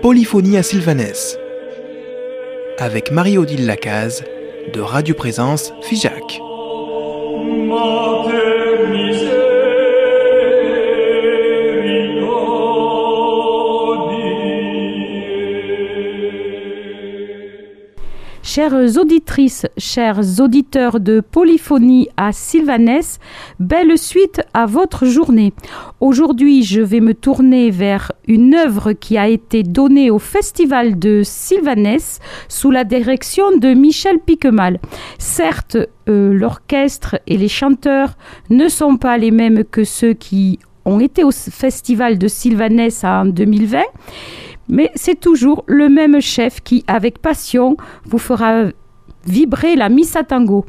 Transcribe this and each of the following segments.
Polyphonie à Sylvanès avec Marie-Odile Lacaze de Radio Présence Figeac. Chères auditrices, chers auditeurs de Polyphonie à Sylvanès, belle suite à votre journée. Aujourd'hui, je vais me tourner vers une œuvre qui a été donnée au Festival de Sylvanès sous la direction de Michel Piquemal. Certes, euh, l'orchestre et les chanteurs ne sont pas les mêmes que ceux qui ont été au Festival de Sylvanès en 2020 mais c'est toujours le même chef qui, avec passion, vous fera vibrer la Missa Tango.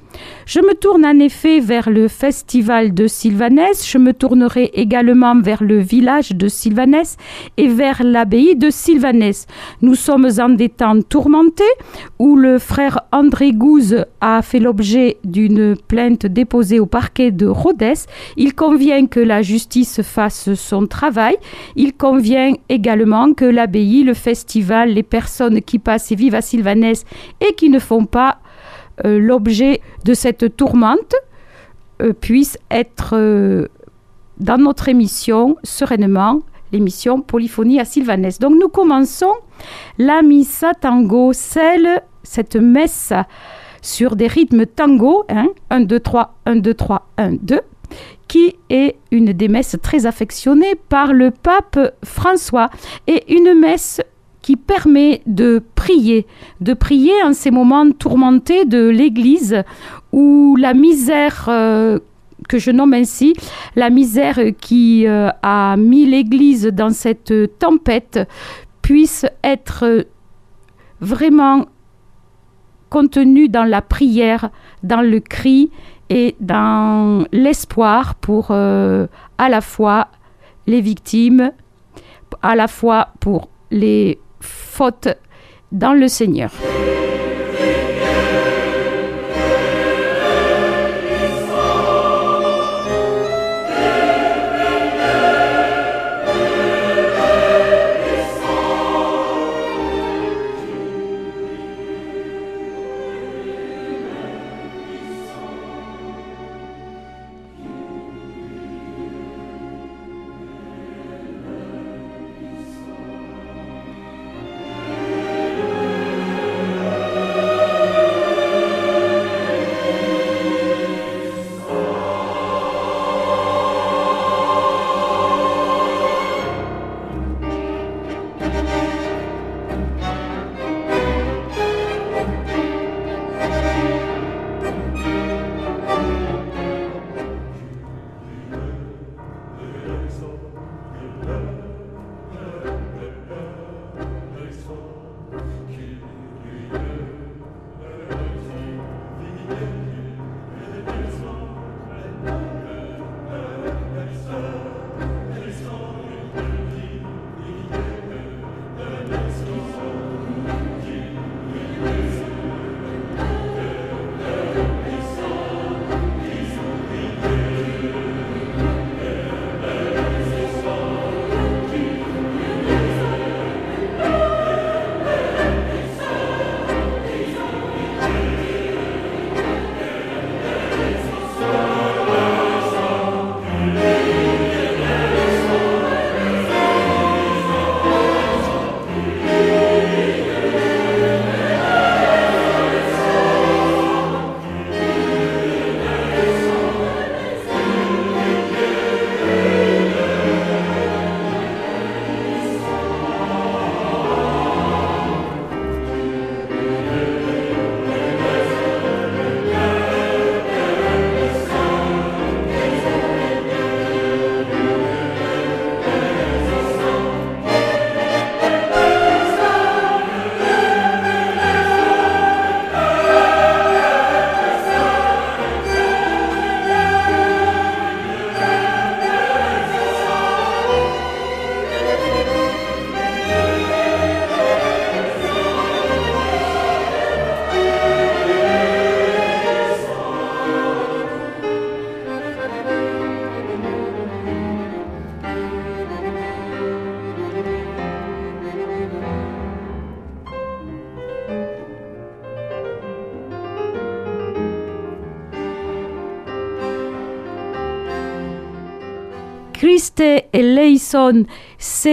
Je me tourne en effet vers le festival de Sylvanès, je me tournerai également vers le village de Sylvanès et vers l'abbaye de Sylvanès. Nous sommes en des temps tourmentés où le frère André Gouze a fait l'objet d'une plainte déposée au parquet de Rhodes. Il convient que la justice fasse son travail. Il convient également que l'abbaye, le festival, les personnes qui passent et vivent à Sylvanès et qui ne font pas euh, l'objet de cette tourmente euh, puisse être euh, dans notre émission sereinement, l'émission Polyphonie à Sylvanès. Donc nous commençons la Missa Tango, celle, cette messe sur des rythmes tango, 1, 2, 3, 1, 2, 3, 1, 2, qui est une des messes très affectionnées par le pape François et une messe qui permet de prier, de prier en ces moments tourmentés de l'Église où la misère euh, que je nomme ainsi, la misère qui euh, a mis l'Église dans cette tempête puisse être vraiment contenue dans la prière, dans le cri et dans l'espoir pour euh, à la fois les victimes, à la fois pour les faute dans le Seigneur. C'est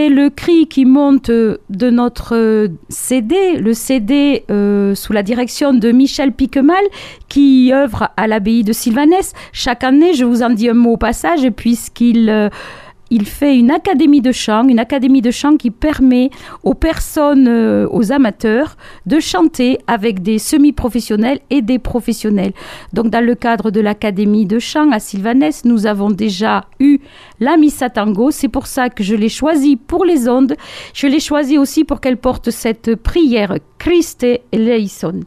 le cri qui monte de notre CD, le CD euh, sous la direction de Michel Piquemal, qui œuvre à l'abbaye de Sylvanès. Chaque année, je vous en dis un mot au passage, puisqu'il... Euh, il fait une académie de chant, une académie de chant qui permet aux personnes, euh, aux amateurs, de chanter avec des semi-professionnels et des professionnels. Donc, dans le cadre de l'académie de chant à Sylvanès, nous avons déjà eu la Missa Tango. C'est pour ça que je l'ai choisie pour les ondes. Je l'ai choisie aussi pour qu'elle porte cette prière Christe eleison.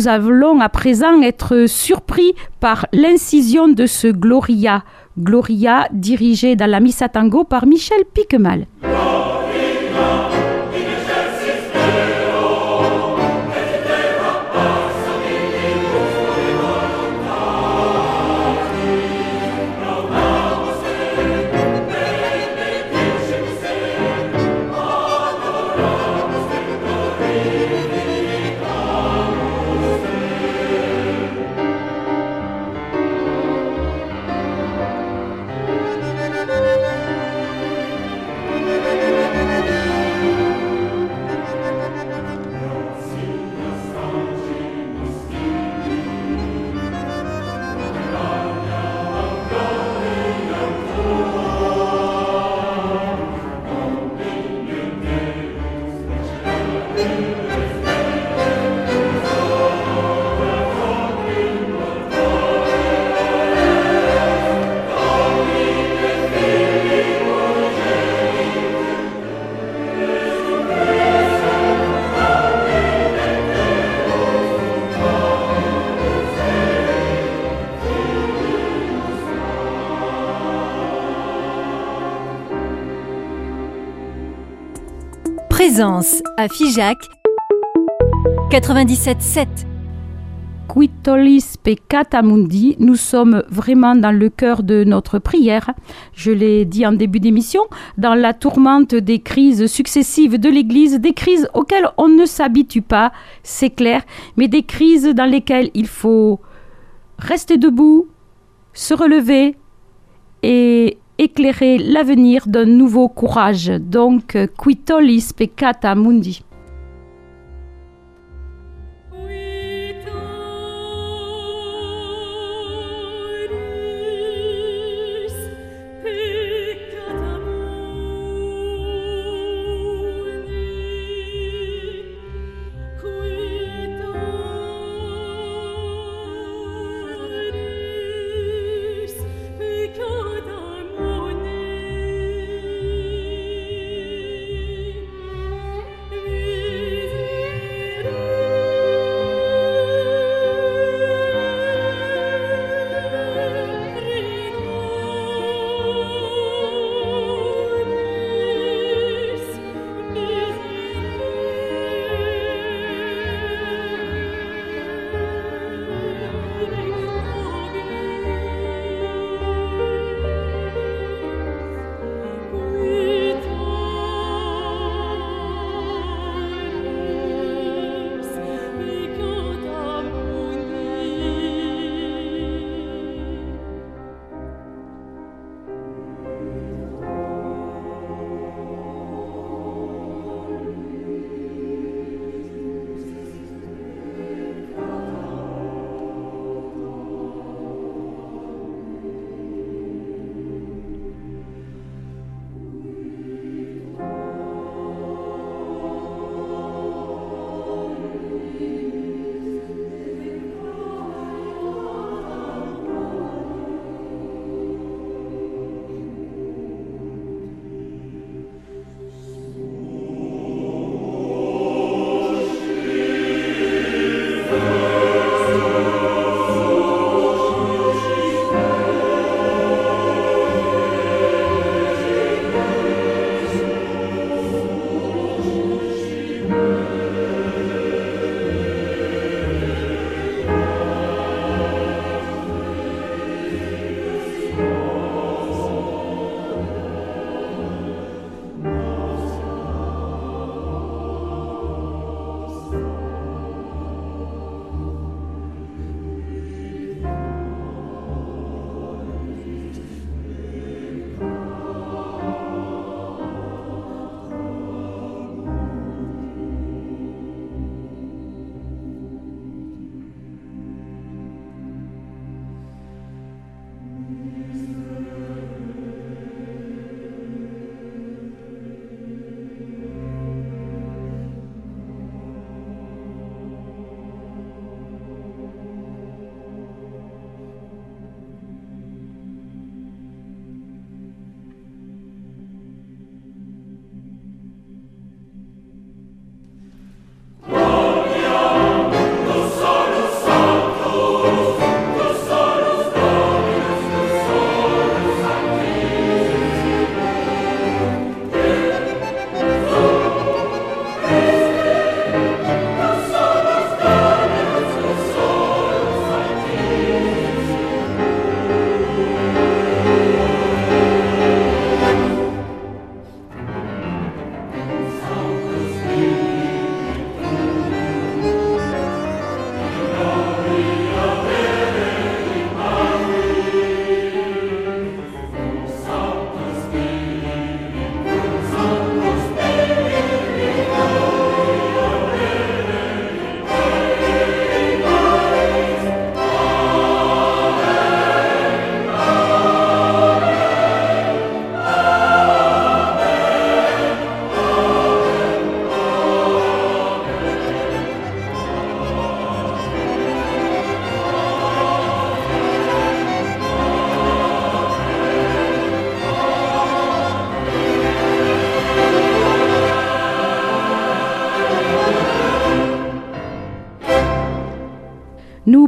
Nous allons à présent être surpris par l'incision de ce Gloria. Gloria dirigé dans la Missa Tango par Michel Piquemal. Présence à Figeac 97.7. Quitolis peccata nous sommes vraiment dans le cœur de notre prière. Je l'ai dit en début d'émission, dans la tourmente des crises successives de l'Église, des crises auxquelles on ne s'habitue pas, c'est clair, mais des crises dans lesquelles il faut rester debout, se relever et éclairer l'avenir d'un nouveau courage. Donc, quitolis peccata mundi.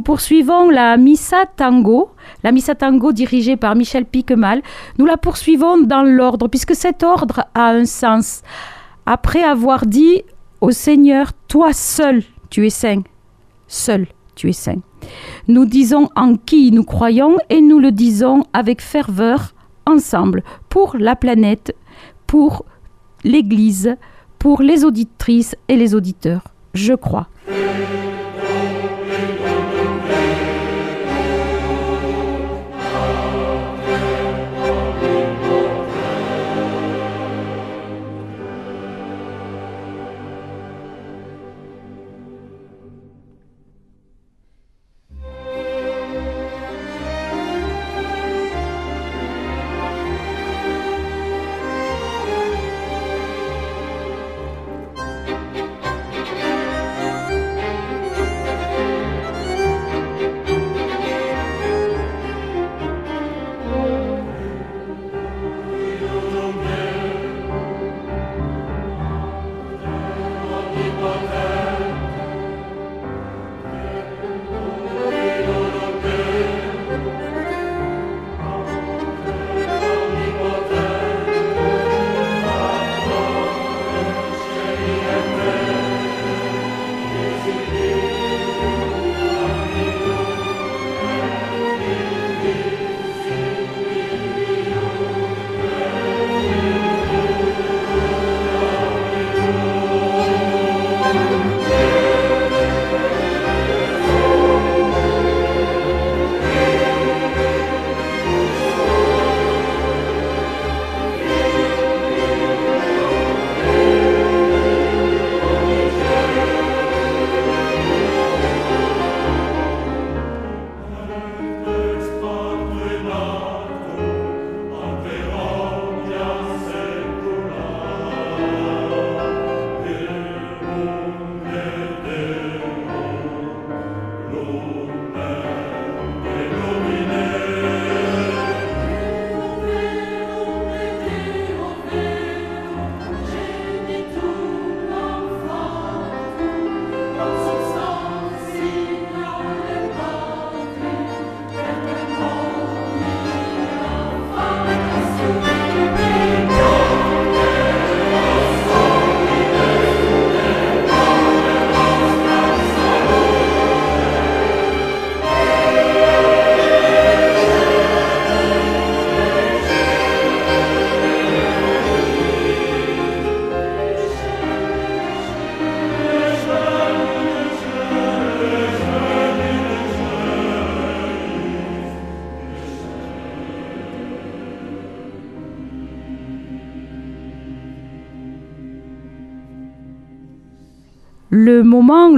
Poursuivons la Missa Tango, la Missa Tango dirigée par Michel Piquemal. Nous la poursuivons dans l'ordre, puisque cet ordre a un sens. Après avoir dit au Seigneur, toi seul, tu es saint, seul, tu es saint. Nous disons en qui nous croyons et nous le disons avec ferveur, ensemble, pour la planète, pour l'Église, pour les auditrices et les auditeurs. Je crois.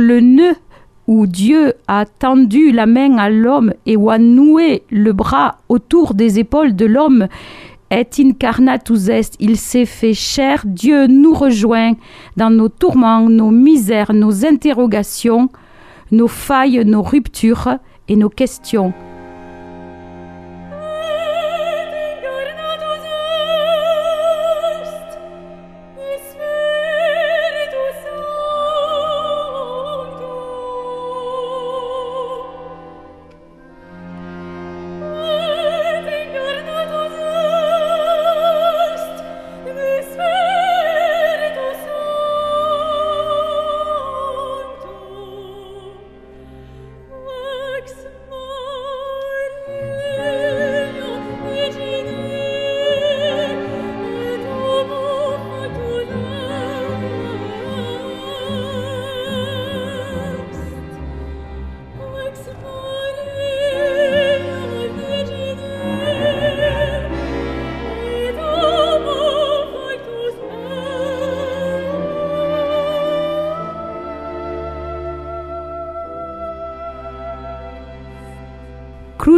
Le nœud où Dieu a tendu la main à l'homme et où a noué le bras autour des épaules de l'homme est incarnatus est, il s'est fait chair, Dieu nous rejoint dans nos tourments, nos misères, nos interrogations, nos failles, nos ruptures et nos questions.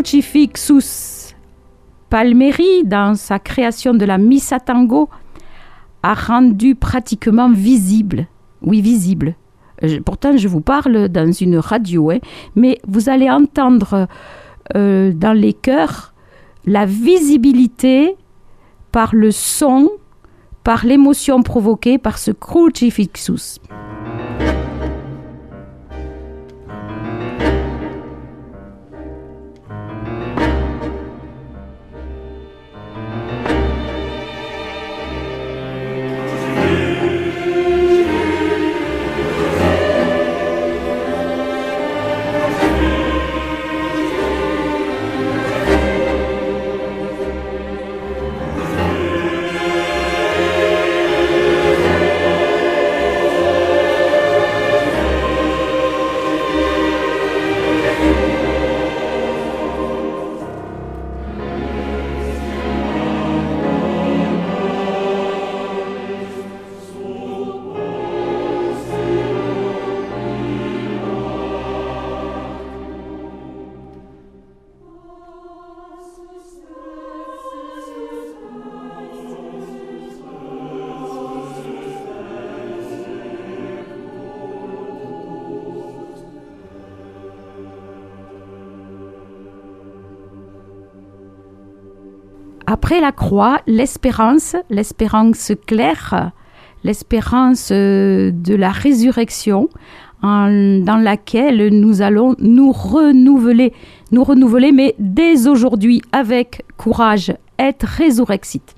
Crucifixus Palmeri, dans sa création de la Missa Tango, a rendu pratiquement visible, oui visible, pourtant je vous parle dans une radio, hein, mais vous allez entendre euh, dans les chœurs la visibilité par le son, par l'émotion provoquée par ce crucifixus. Après la croix, l'espérance, l'espérance claire, l'espérance euh, de la résurrection, dans laquelle nous allons nous renouveler, nous renouveler, mais dès aujourd'hui avec courage, être résurrexite.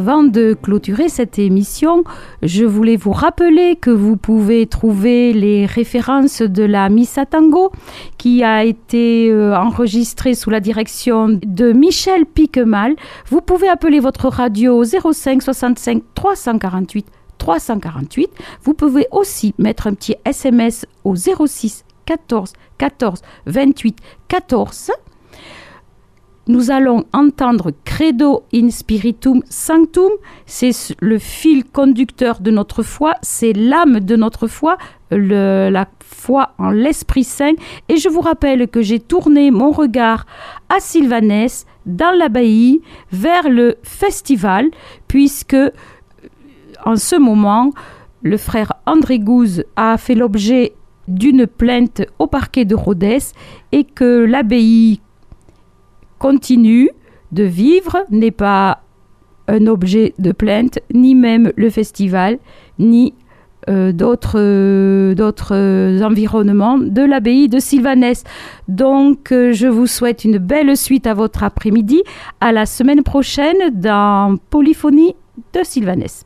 Avant de clôturer cette émission, je voulais vous rappeler que vous pouvez trouver les références de la Missa Tango qui a été euh, enregistrée sous la direction de Michel Piquemal. Vous pouvez appeler votre radio 05 65 348 348. Vous pouvez aussi mettre un petit SMS au 06 14 14 28 14 nous allons entendre Credo in Spiritum Sanctum, c'est le fil conducteur de notre foi, c'est l'âme de notre foi, la foi en l'Esprit Saint. Et je vous rappelle que j'ai tourné mon regard à Sylvanès, dans l'abbaye, vers le festival, puisque en ce moment, le frère André Gouze a fait l'objet d'une plainte au parquet de Rhodes et que l'abbaye continue de vivre n'est pas un objet de plainte, ni même le festival, ni euh, d'autres d'autres environnements de l'abbaye de Sylvanès. Donc, euh, je vous souhaite une belle suite à votre après-midi. À la semaine prochaine dans Polyphonie de Sylvanès.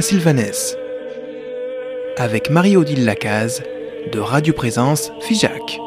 Sylvanès avec Marie-Odile Lacaze de Radio Présence Figeac.